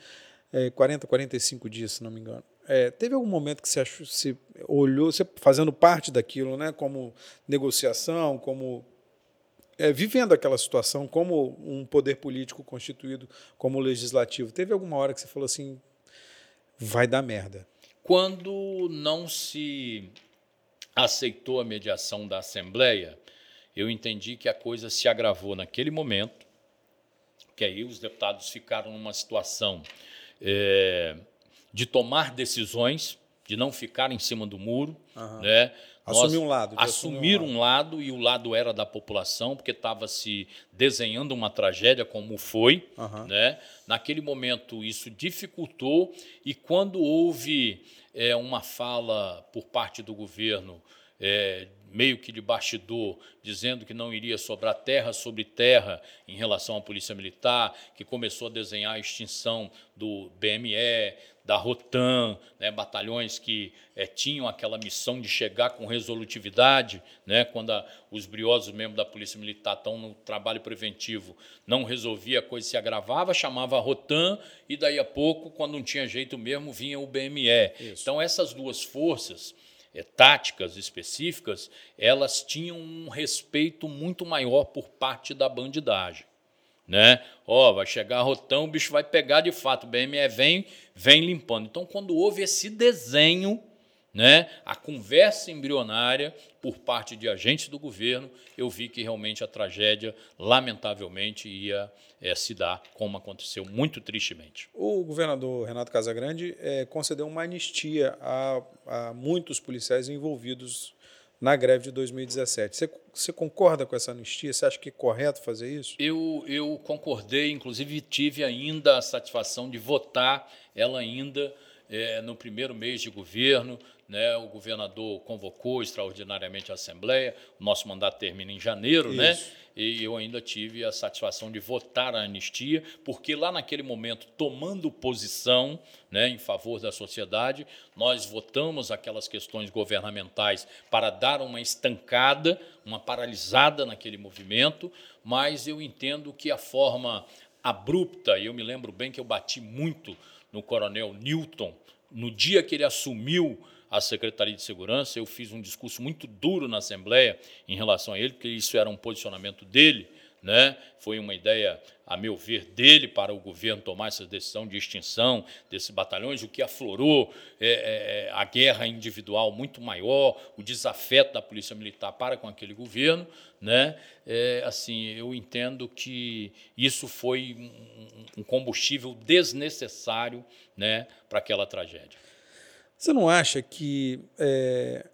É, 40, 45 dias, se não me engano. É, teve algum momento que você achou, se olhou, você fazendo parte daquilo, né, como negociação, como é, vivendo aquela situação, como um poder político constituído como legislativo, teve alguma hora que você falou assim, vai dar merda? Quando não se aceitou a mediação da Assembleia, eu entendi que a coisa se agravou naquele momento, que aí os deputados ficaram numa situação é, de tomar decisões, de não ficar em cima do muro, uhum. né? Assumir um lado. Assumir um lado. um lado. e o lado era da população, porque estava se desenhando uma tragédia como foi. Uhum. Né? Naquele momento isso dificultou e quando houve é, uma fala por parte do governo é, meio que de bastidor, dizendo que não iria sobrar terra sobre terra em relação à Polícia Militar, que começou a desenhar a extinção do BME, da Rotan, né, batalhões que é, tinham aquela missão de chegar com resolutividade, né, quando a, os briosos membros da Polícia Militar estão no trabalho preventivo, não resolvia, a coisa se agravava, chamava a Rotan, e daí a pouco, quando não tinha jeito mesmo, vinha o BME. Isso. Então, essas duas forças é, táticas específicas, elas tinham um respeito muito maior por parte da bandidagem. Né? Ó, oh, vai chegar rotão, o bicho vai pegar de fato. O BME vem, vem limpando. Então, quando houve esse desenho, né, a conversa embrionária por parte de agentes do governo, eu vi que realmente a tragédia, lamentavelmente, ia é, se dar como aconteceu, muito tristemente. O governador Renato Casagrande é, concedeu uma anistia a, a muitos policiais envolvidos na greve de 2017. Você, você, concorda com essa anistia? Você acha que é correto fazer isso? Eu, eu concordei, inclusive tive ainda a satisfação de votar ela ainda é, no primeiro mês de governo. Né, o governador convocou extraordinariamente a Assembleia, o nosso mandato termina em janeiro, né? Isso. né? E eu ainda tive a satisfação de votar a anistia, porque lá naquele momento, tomando posição né, em favor da sociedade, nós votamos aquelas questões governamentais para dar uma estancada, uma paralisada naquele movimento, mas eu entendo que a forma abrupta, e eu me lembro bem que eu bati muito no coronel Newton, no dia que ele assumiu a Secretaria de Segurança, eu fiz um discurso muito duro na Assembleia em relação a ele, porque isso era um posicionamento dele, né? Foi uma ideia, a meu ver, dele para o governo tomar essa decisão de extinção desses batalhões, o que aflorou é, é, é, a guerra individual muito maior, o desafeto da Polícia Militar para com aquele governo. Né? É, assim, eu entendo que isso foi um, um combustível desnecessário né, para aquela tragédia. Você não acha que é,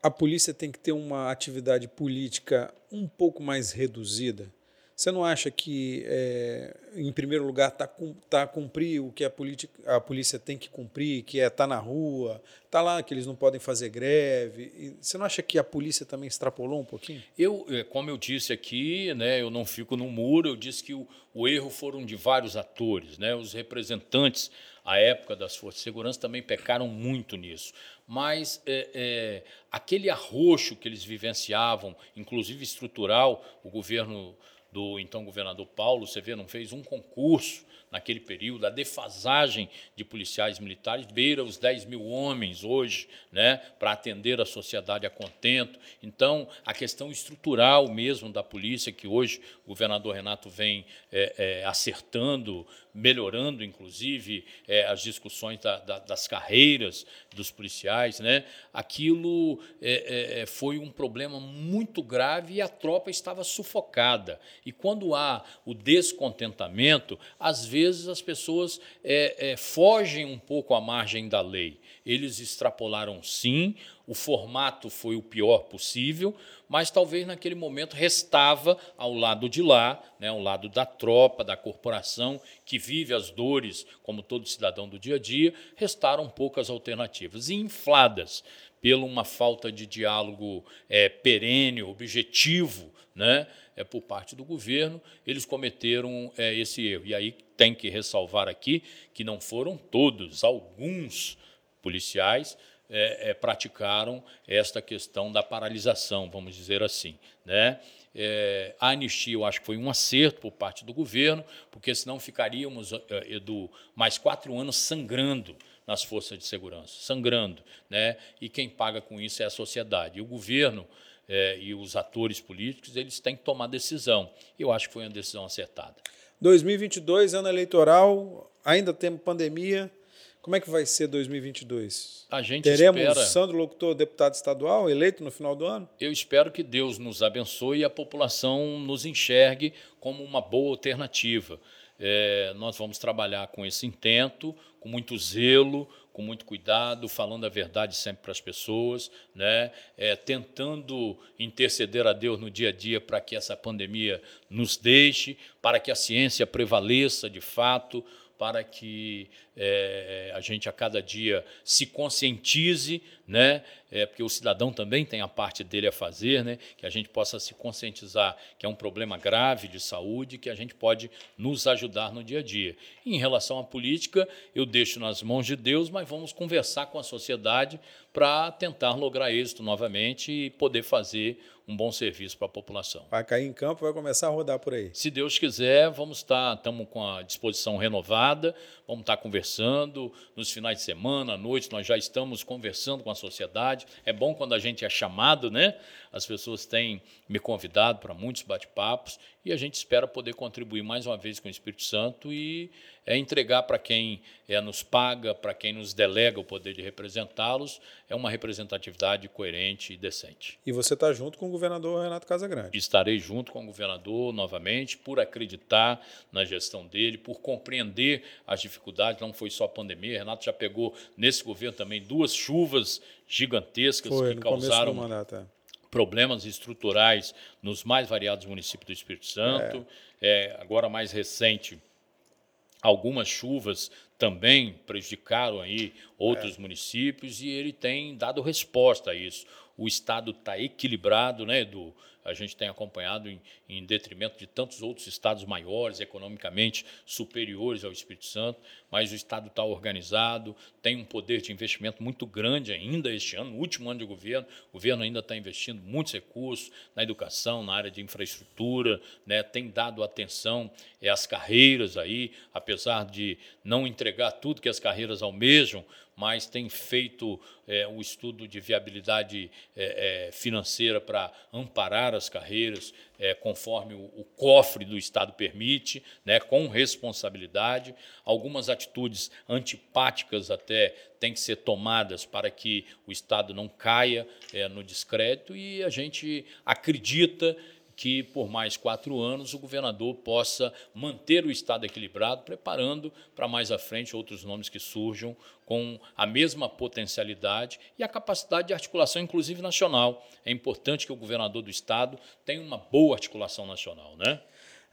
a polícia tem que ter uma atividade política um pouco mais reduzida? Você não acha que, é, em primeiro lugar, está tá a cumprir o que a, a polícia tem que cumprir, que é estar tá na rua, está lá que eles não podem fazer greve? Você não acha que a polícia também extrapolou um pouquinho? Eu, é, como eu disse aqui, né, eu não fico no muro, eu disse que o, o erro foram de vários atores, né, os representantes à época das forças de segurança também pecaram muito nisso. Mas é, é, aquele arroxo que eles vivenciavam, inclusive estrutural, o governo do então governador Paulo, você vê, não fez um concurso naquele período, a defasagem de policiais militares beira os 10 mil homens hoje, né, para atender a sociedade a contento. Então, a questão estrutural mesmo da polícia, que hoje o governador Renato vem é, é, acertando, melhorando, inclusive, é, as discussões da, da, das carreiras dos policiais, né, aquilo é, é, foi um problema muito grave e a tropa estava sufocada. E quando há o descontentamento, às vezes vezes as pessoas é, é, fogem um pouco à margem da lei. Eles extrapolaram sim, o formato foi o pior possível, mas talvez naquele momento restava ao lado de lá, né, ao lado da tropa, da corporação, que vive as dores, como todo cidadão do dia a dia, restaram poucas alternativas. E infladas pela uma falta de diálogo é, perene, objetivo, né, é, por parte do governo, eles cometeram é, esse erro. E aí tem que ressalvar aqui que não foram todos, alguns policiais é, é, praticaram esta questão da paralisação, vamos dizer assim. Né? É, a anistia, eu acho que foi um acerto por parte do governo, porque senão ficaríamos, é, Edu, mais quatro anos sangrando nas forças de segurança, sangrando. Né? E quem paga com isso é a sociedade. E o governo é, e os atores políticos, eles têm que tomar decisão. Eu acho que foi uma decisão acertada. 2022, ano eleitoral, ainda temos pandemia. Como é que vai ser 2022? A gente Teremos espera... Sandro Locutor, deputado estadual, eleito no final do ano? Eu espero que Deus nos abençoe e a população nos enxergue como uma boa alternativa. É, nós vamos trabalhar com esse intento, com muito zelo, com muito cuidado, falando a verdade sempre para as pessoas, né? É, tentando interceder a Deus no dia a dia para que essa pandemia nos deixe, para que a ciência prevaleça de fato, para que é, a gente a cada dia se conscientize, né? É, porque o cidadão também tem a parte dele a fazer, né? que a gente possa se conscientizar que é um problema grave de saúde, que a gente pode nos ajudar no dia a dia. Em relação à política, eu deixo nas mãos de Deus, mas vamos conversar com a sociedade para tentar lograr êxito novamente e poder fazer um bom serviço para a população. Vai cair em campo, vai começar a rodar por aí. Se Deus quiser, vamos estar, estamos com a disposição renovada, vamos estar conversando nos finais de semana, à noite, nós já estamos conversando com a sociedade. É bom quando a gente é chamado, né? As pessoas têm me convidado para muitos bate-papos e a gente espera poder contribuir mais uma vez com o Espírito Santo e é entregar para quem é, nos paga, para quem nos delega o poder de representá-los, é uma representatividade coerente e decente. E você está junto com o governador Renato Casagrande? Estarei junto com o governador novamente, por acreditar na gestão dele, por compreender as dificuldades. Não foi só a pandemia, Renato já pegou nesse governo também duas chuvas gigantescas foi, que causaram é problemas estruturais nos mais variados municípios do Espírito Santo. É. É, agora, mais recente, algumas chuvas também prejudicaram aí outros é. municípios e ele tem dado resposta a isso. O Estado está equilibrado, né, Edu? A gente tem acompanhado em, em, detrimento de tantos outros estados maiores, economicamente superiores ao Espírito Santo, mas o Estado está organizado, tem um poder de investimento muito grande ainda este ano, no último ano de governo, o governo ainda está investindo muitos recursos na educação, na área de infraestrutura, né, tem dado atenção é, às carreiras aí, apesar de não entregar tudo que as carreiras almejam, mas tem feito é, um estudo de viabilidade é, é, financeira para amparar as carreiras é, conforme o, o, cofre do Estado permite, né, com responsabilidade. Algumas atitudes antipáticas até têm que ser tomadas para que o Estado não caia é, no descrédito e a gente acredita que por mais quatro anos o governador possa manter o Estado equilibrado, preparando para mais à frente outros nomes que surjam com a mesma potencialidade e a capacidade de articulação, inclusive nacional. É importante que o governador do Estado tenha uma boa articulação nacional. Né?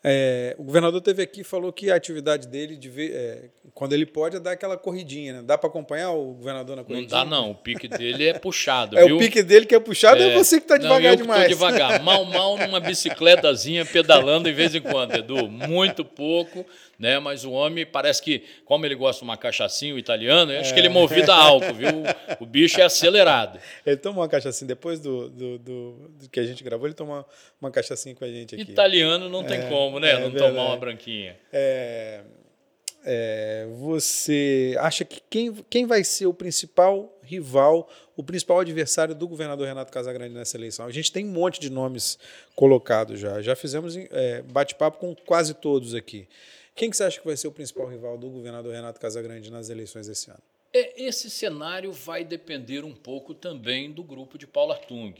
É, o governador teve aqui e falou que a atividade dele, de ver, é, quando ele pode, é dar aquela corridinha. Né? Dá para acompanhar o governador na corridinha? Não dá, não. O pique dele é puxado. [LAUGHS] é viu? o pique dele que é puxado, é, é você que está devagar não, eu demais. Estou devagar. [LAUGHS] Mal, mal numa bicicletazinha pedalando de vez em quando, Edu. Muito pouco, né? Mas o homem parece que, como ele gosta de uma cachaçinha italiano, eu acho que ele é movido a álcool, viu? O bicho é acelerado. Ele tomou uma cachaçinha depois do, do, do, do que a gente gravou, ele tomou uma cachaçinha com a gente aqui. Italiano não tem é, como, né? É não verdade. tomar uma branquinha. É, é, você acha que quem, quem vai ser o principal rival, o principal adversário do governador Renato Casagrande nessa eleição? A gente tem um monte de nomes colocados já. Já fizemos é, bate-papo com quase todos aqui. Quem que você acha que vai ser o principal rival do governador Renato Casagrande nas eleições desse ano? É, esse cenário vai depender um pouco também do grupo de Paulo Artung,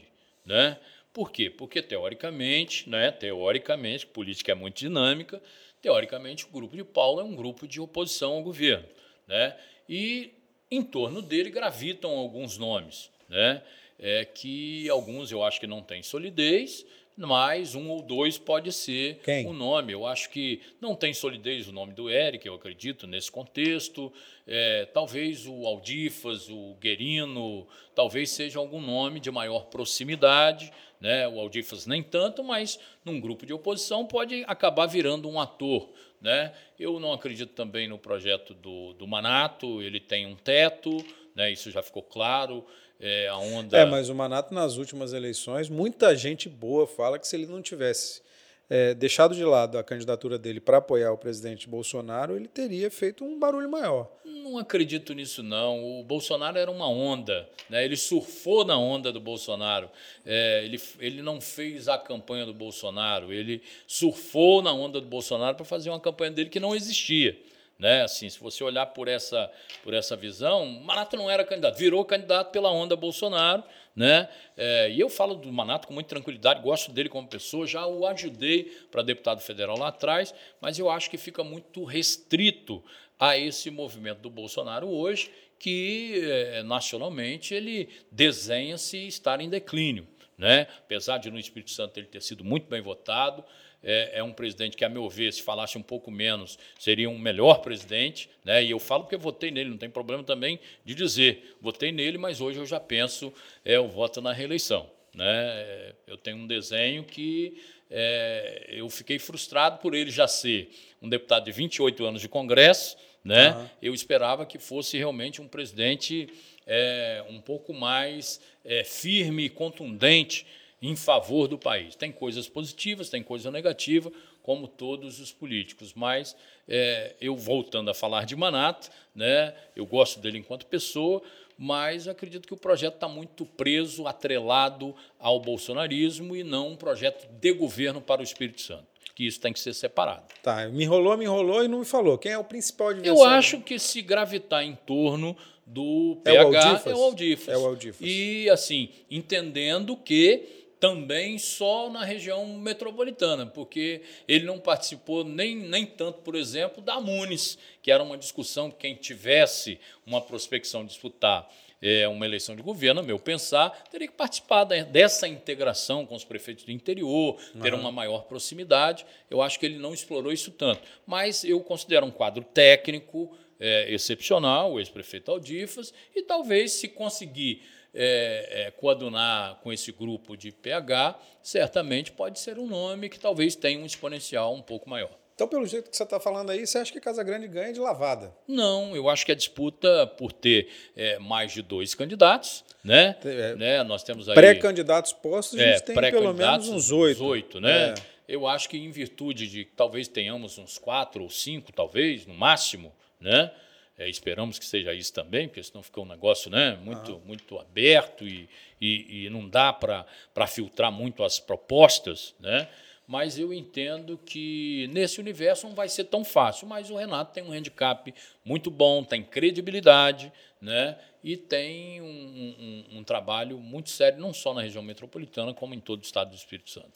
né? Por quê? Porque teoricamente, né, teoricamente, política é muito dinâmica, teoricamente o grupo de Paulo é um grupo de oposição ao governo, né? E em torno dele gravitam alguns nomes, né? É que alguns eu acho que não têm solidez, mas um ou dois pode ser Quem? o nome. Eu acho que não tem solidez o nome do Eric, eu acredito, nesse contexto. É, talvez o Aldifas, o Guerino, talvez seja algum nome de maior proximidade. Né? O Aldifas nem tanto, mas num grupo de oposição pode acabar virando um ator. Né? Eu não acredito também no projeto do, do Manato, ele tem um teto, né? isso já ficou claro é, a onda. É, mas o Manato, nas últimas eleições, muita gente boa fala que se ele não tivesse é, deixado de lado a candidatura dele para apoiar o presidente Bolsonaro, ele teria feito um barulho maior. Não acredito nisso, não. O Bolsonaro era uma onda, né? ele surfou na onda do Bolsonaro. É, ele, ele não fez a campanha do Bolsonaro, ele surfou na onda do Bolsonaro para fazer uma campanha dele que não existia. Né? Assim, se você olhar por essa, por essa visão, Manato não era candidato, virou candidato pela onda Bolsonaro. Né? É, e eu falo do Manato com muita tranquilidade, gosto dele como pessoa, já o ajudei para deputado federal lá atrás, mas eu acho que fica muito restrito a esse movimento do Bolsonaro hoje, que é, nacionalmente ele desenha-se estar em declínio. Né? Apesar de no Espírito Santo ele ter sido muito bem votado, é, é, um presidente que, a meu ver, se falasse um pouco menos, seria um melhor presidente. Né? E eu falo porque votei nele, não tem problema também de dizer. Votei nele, mas hoje eu já penso é, o voto na reeleição. Né? Eu tenho um desenho que é, eu fiquei frustrado por ele já ser um deputado de 28 anos de Congresso. Né? Uhum. Eu esperava que fosse realmente um presidente é, um pouco mais é, firme e contundente em favor do país. Tem coisas positivas, tem coisa negativa, como todos os políticos. Mas é, eu voltando a falar de Manato, né, eu gosto dele enquanto pessoa, mas acredito que o projeto está muito preso, atrelado ao bolsonarismo e não um projeto de governo para o Espírito Santo. Que isso tem que ser separado. Tá, me enrolou, me enrolou e não me falou. Quem é o principal adversário? Eu acho que se gravitar em torno do PH é o Aldifas. É o Aldifas. É o Aldifas. E assim, entendendo que também só na região metropolitana, porque ele não participou nem, nem tanto, por exemplo, da Munis, que era uma discussão que quem tivesse uma prospecção de disputar é, uma eleição de governo, a meu pensar, teria que participar dessa integração com os prefeitos do interior, ter uhum. uma maior proximidade. Eu acho que ele não explorou isso tanto. Mas eu considero um quadro técnico é, excepcional, o ex-prefeito Aldifas, e talvez se conseguir é, é, coadunar com esse grupo de pH, certamente pode ser um nome que talvez tenha um exponencial um pouco maior. Então, pelo jeito que você está falando aí, você acha que Casa Grande ganha de lavada? Não, eu acho que a disputa, por ter é, mais de dois candidatos, né? É, né nós temos aí. Pré-candidatos postos, a gente é, tem pelo menos uns oito. oito, né? É. Eu acho que em virtude de talvez tenhamos uns quatro ou cinco, talvez, no máximo, né? É, esperamos que seja isso também, porque senão fica um negócio né, muito, muito aberto e, e, e não dá para filtrar muito as propostas. Né? Mas eu entendo que nesse universo não vai ser tão fácil. Mas o Renato tem um handicap muito bom, tem credibilidade né? e tem um, um, um trabalho muito sério, não só na região metropolitana, como em todo o estado do Espírito Santo.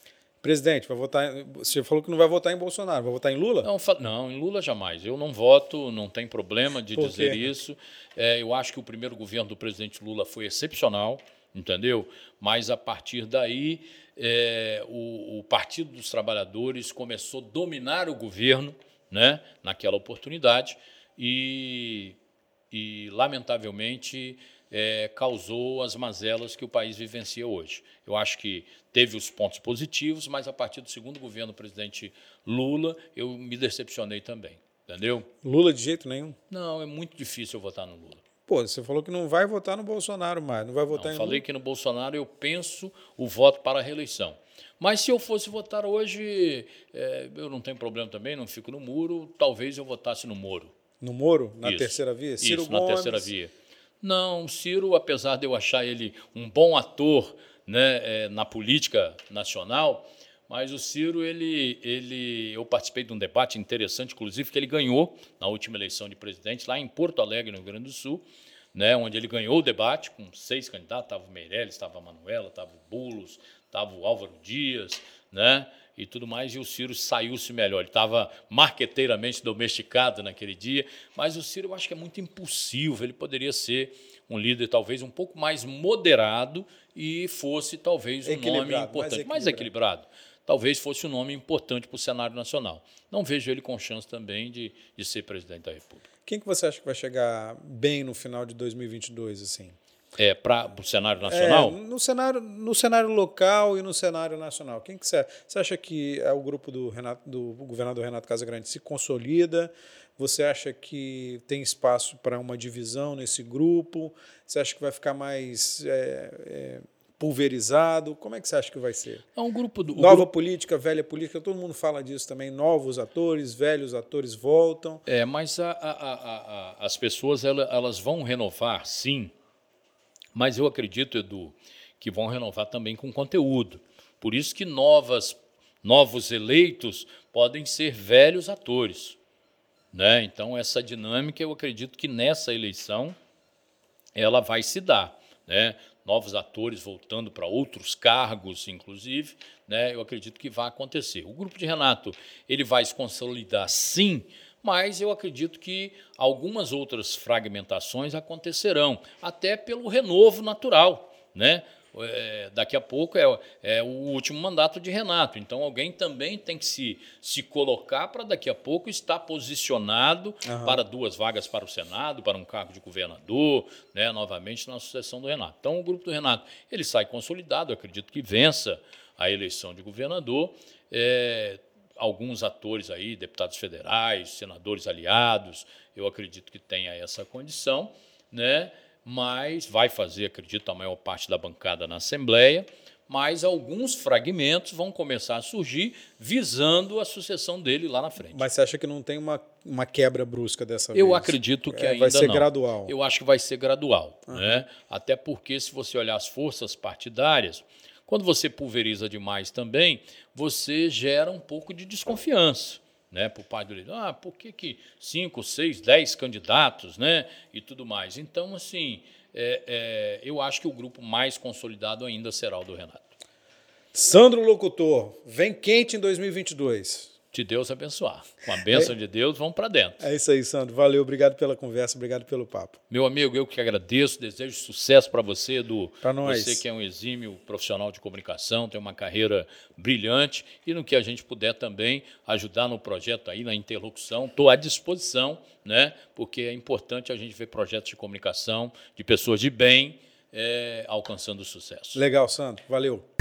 Presidente, vai votar. Você falou que não vai votar em Bolsonaro, vai votar em Lula? Não, não em Lula jamais. Eu não voto, não tem problema de dizer isso. É, eu acho que o primeiro governo do presidente Lula foi excepcional, entendeu? Mas a partir daí é, o, o Partido dos Trabalhadores começou a dominar o governo né, naquela oportunidade e, e lamentavelmente, é, causou as mazelas que o país vivencia hoje. Eu acho que teve os pontos positivos, mas a partir do segundo governo do presidente Lula, eu me decepcionei também. Entendeu? Lula de jeito nenhum? Não, é muito difícil eu votar no Lula. Pô, você falou que não vai votar no Bolsonaro mais, não vai votar não, em falei Lula. que no Bolsonaro eu penso o voto para a reeleição. Mas se eu fosse votar hoje, é, eu não tenho problema também, não fico no muro, talvez eu votasse no Moro. No Moro? Na Isso, terceira via? Ciro Isso, Gomes. na terceira via. Não, Ciro, apesar de eu achar ele um bom ator né, é, na política nacional, mas o Ciro, ele, ele, eu participei de um debate interessante, inclusive, que ele ganhou na última eleição de presidente, lá em Porto Alegre, no Rio Grande do Sul, né, onde ele ganhou o debate com seis candidatos, estava o Meirelles, estava a Manuela, estava o Bulos, estava o Álvaro Dias, né, e tudo mais, e o Ciro saiu-se melhor. Ele estava marqueteiramente domesticado naquele dia, mas o Ciro eu acho que é muito impulsivo, ele poderia ser um líder talvez um pouco mais moderado e fosse talvez um nome importante, mais mais equilibrado talvez fosse um nome importante para o cenário nacional. Não vejo ele com chance também de, de ser presidente da República. Quem que você acha que vai chegar bem no final de 2022, assim? É, para o cenário nacional? É, no, cenário, no cenário local e no cenário nacional. Quem que você, você acha que é o grupo do, Renato, do governador Renato Casagrande se consolida? Você acha que tem espaço para uma divisão nesse grupo? Você acha que vai ficar mais é, é, pulverizado? Como é que você acha que vai ser? É um grupo do, Nova grupo... política, velha política, todo mundo fala disso também. Novos atores, velhos atores voltam. É, mas a, a, a, as pessoas elas, elas vão renovar, sim. Mas eu acredito, Edu, que vão renovar também com conteúdo. Por isso que novas, novos eleitos podem ser velhos atores. Né? Então, essa dinâmica, eu acredito que nessa eleição ela vai se dar. Né? novos atores voltando para outros cargos, inclusive, né, eu acredito que vai acontecer. O grupo de Renato ele vai se consolidar, sim, mas eu acredito que algumas outras fragmentações acontecerão, até pelo renovo natural, né? é, daqui a pouco é, é, o último mandato de Renato. Então alguém também tem que se, se colocar para daqui a pouco estar posicionado uhum. para duas vagas para o Senado, para um cargo de governador, né, novamente na sucessão do Renato. Então o grupo do Renato ele sai consolidado, acredito que vença a eleição de governador. É, alguns atores aí, deputados federais, senadores aliados, eu acredito que tenha essa condição, né? mas vai fazer, acredito, a maior parte da bancada na Assembleia, mas alguns fragmentos vão começar a surgir visando a sucessão dele lá na frente. Mas você acha que não tem uma, uma quebra brusca dessa Eu vez? Eu acredito que é, ainda vai ser não. gradual. Eu acho que vai ser gradual, uhum. né? Até porque se você olhar as forças partidárias, quando você pulveriza demais também, você gera um pouco de desconfiança né, para o pai do líder. Ah, por que, que cinco, seis, dez candidatos, né, e tudo mais. Então, assim, é, é, eu acho que o grupo mais consolidado ainda será o do Renato. Sandro Locutor, vem quente em 2022 de Deus abençoar. Com a bênção é, de Deus, vamos para dentro. É isso aí, Sandro. Valeu, obrigado pela conversa, obrigado pelo papo. Meu amigo, eu que agradeço, desejo sucesso para você, Edu. Para nós. Você que é um exímio profissional de comunicação, tem uma carreira brilhante e no que a gente puder também ajudar no projeto aí, na interlocução, estou à disposição, né? Porque é importante a gente ver projetos de comunicação de pessoas de bem é, alcançando sucesso. Legal, Sandro. Valeu.